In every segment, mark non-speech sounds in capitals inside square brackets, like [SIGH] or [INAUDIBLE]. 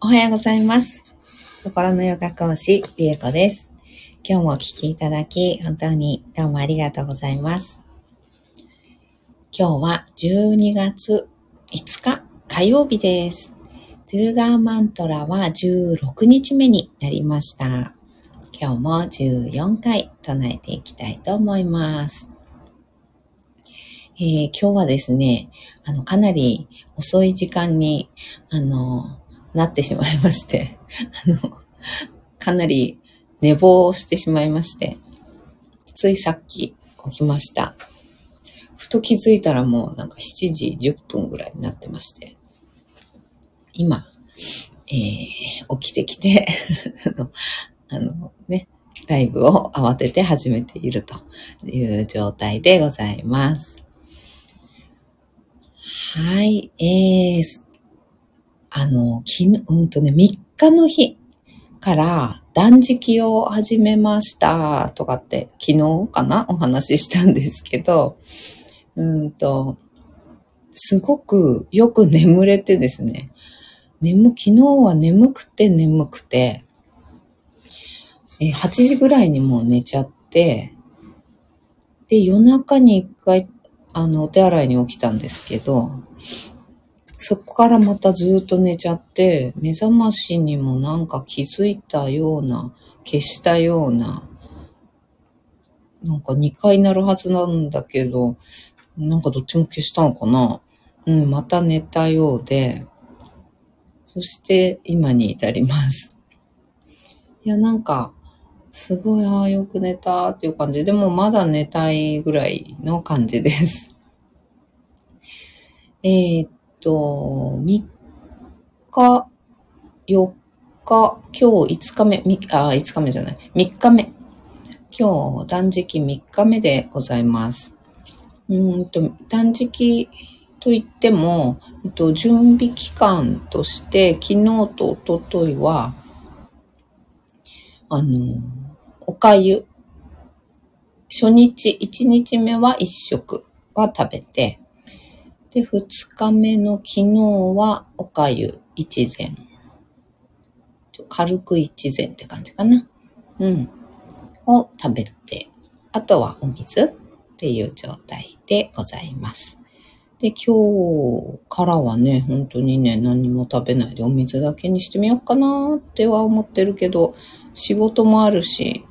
おはようございます。心のヨガ講師、りえこです。今日もお聞きいただき、本当にどうもありがとうございます。今日は12月5日火曜日です。トゥルガーマントラは16日目になりました。今日も14回唱えていきたいと思います。えー今日はですね、あの、かなり遅い時間に、あの、なってしまいまして、あの、かなり寝坊してしまいまして、ついさっき起きました。ふと気づいたらもうなんか7時10分ぐらいになってまして、今、えー起きてきて [LAUGHS] あの、ね、ライブを慌てて始めているという状態でございます。はい、えー、あの、昨日、うんとね、3日の日から断食を始めましたとかって、昨日かな？お話ししたんですけど、うんと、すごくよく眠れてですね、眠、昨日は眠くて眠くて、え8時ぐらいにもう寝ちゃって、で、夜中に一回、あの、お手洗いに起きたんですけど、そこからまたずっと寝ちゃって、目覚ましにもなんか気づいたような、消したような、なんか2回なるはずなんだけど、なんかどっちも消したのかなうん、また寝たようで、そして今に至ります。いや、なんか、すごい、ああ、よく寝たっていう感じ。でもまだ寝たいぐらいの感じです。えーっと、3日、4日、今日5日目、みあ、5日目じゃない、3日目。今日断食3日目でございます。うんと、断食といっても、えっと、準備期間として、昨日と一昨日は、あの、おかゆ。初日、1日目は1食は食べて、で、2日目の昨日はおかゆ一膳。軽く一膳って感じかな。うん。を食べて、あとはお水っていう状態でございます。で、今日からはね、本当にね、何も食べないでお水だけにしてみようかなっては思ってるけど、仕事もあるし、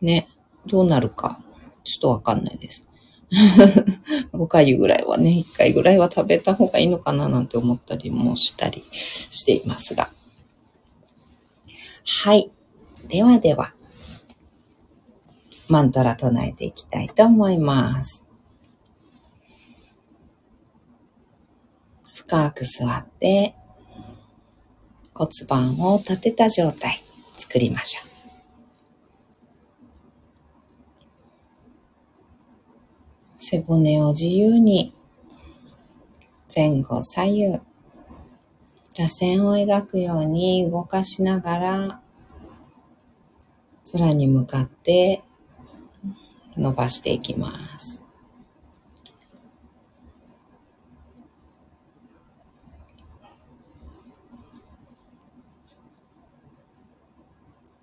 ね、どうなるか、ちょっとわかんないです。おかゆぐらいはね、一回ぐらいは食べた方がいいのかななんて思ったりもしたりしていますが。はい。ではでは、マントラ唱えていきたいと思います。深く座って骨盤を立てた状態作りましょう。背骨を自由に前後左右螺旋を描くように動かしながら空に向かって伸ばしていきます。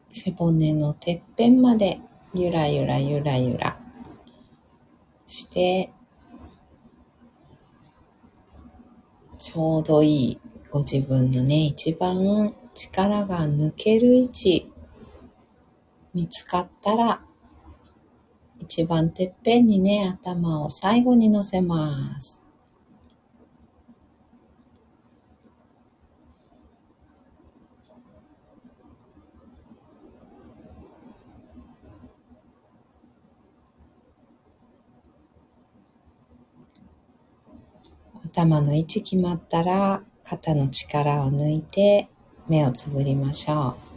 背骨のてっぺんまでゆらゆらゆらゆらしてちょうどいいご自分のね一番力が抜ける位置見つかったら一番てっぺんにね頭を最後に乗せます。頭の位置決まったら肩の力を抜いて目をつぶりましょう。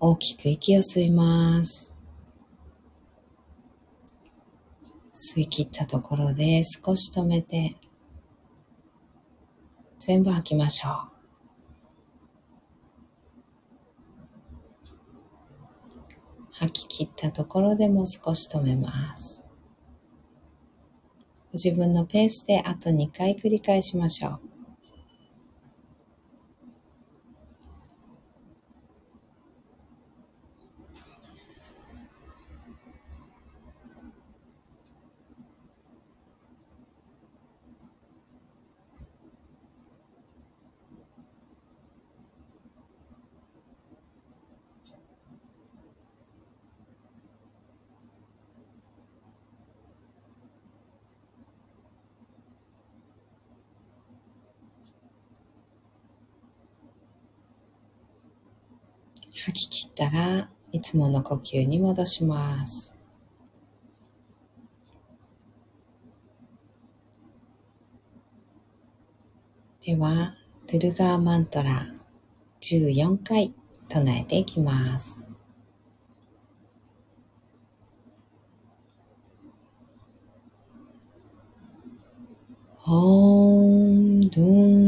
大きく息を吸います。吸い切ったところで少し止めて全部吐きましょう吐き切ったところでも少し止めます。ご自分のペースであと2回繰り返しましょう。吐き切ったらいつもの呼吸に戻します。では、ドゥルガーマントラ14回唱えていきます。Om Dum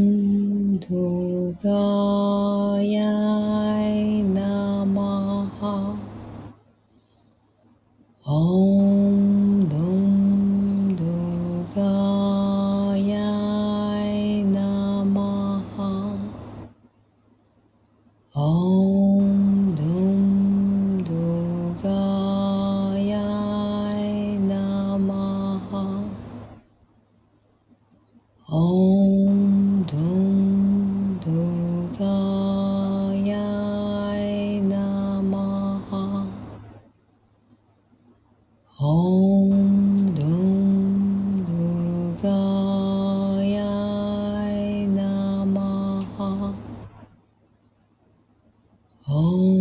哦。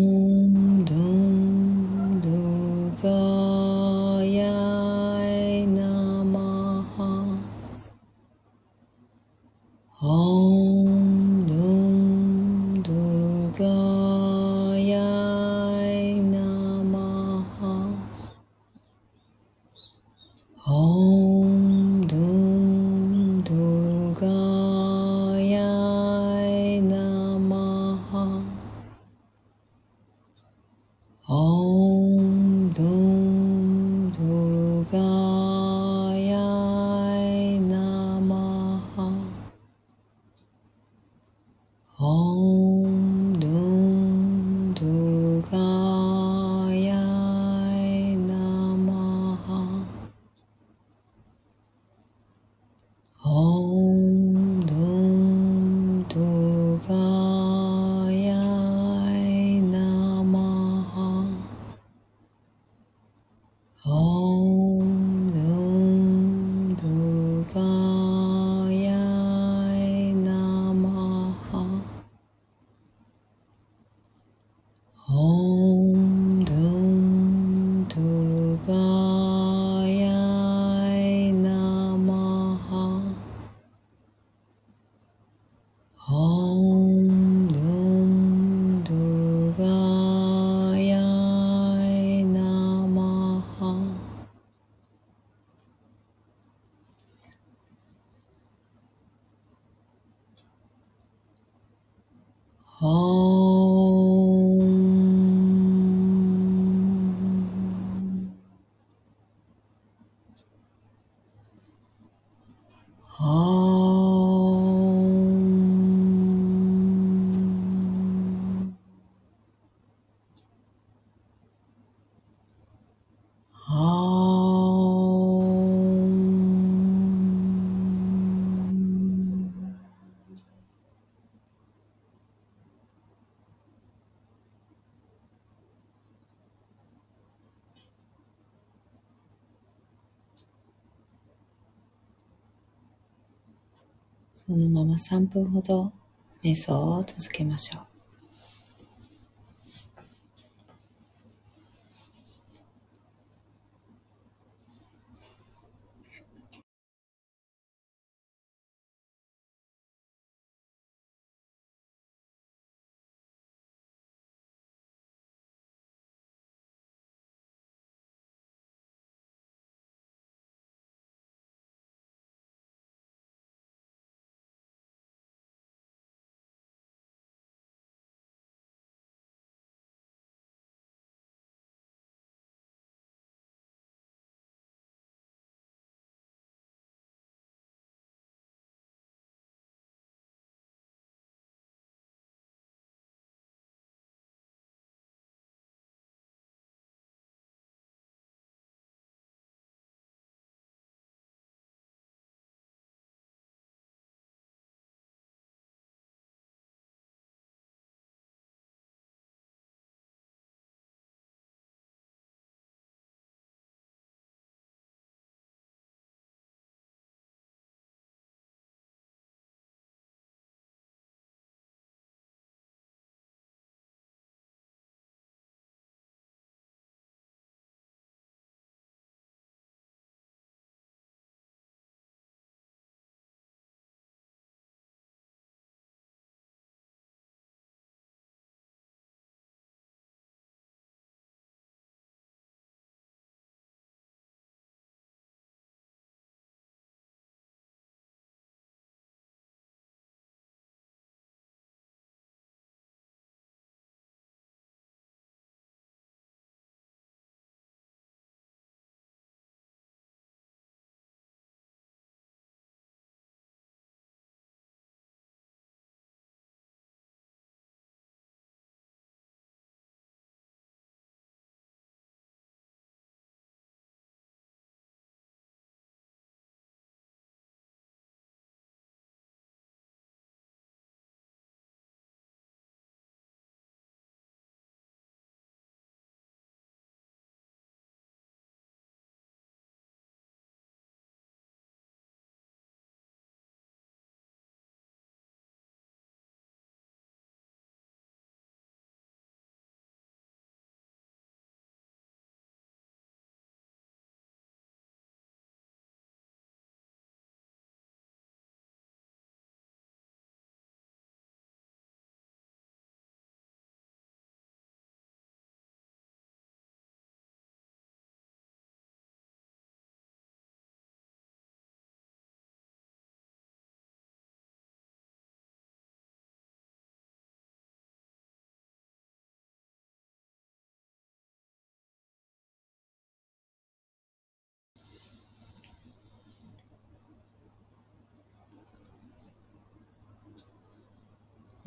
そのまま3分ほど瞑想を続けましょう。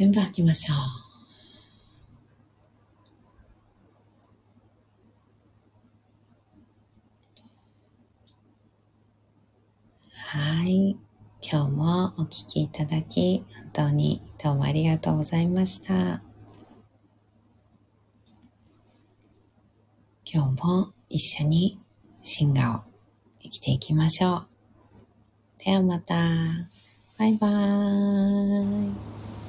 全部吐きましょう。はい。今日もお聴きいただき、本当にどうもありがとうございました。今日も一緒に進化を生きていきましょう。ではまた。バイバーイ。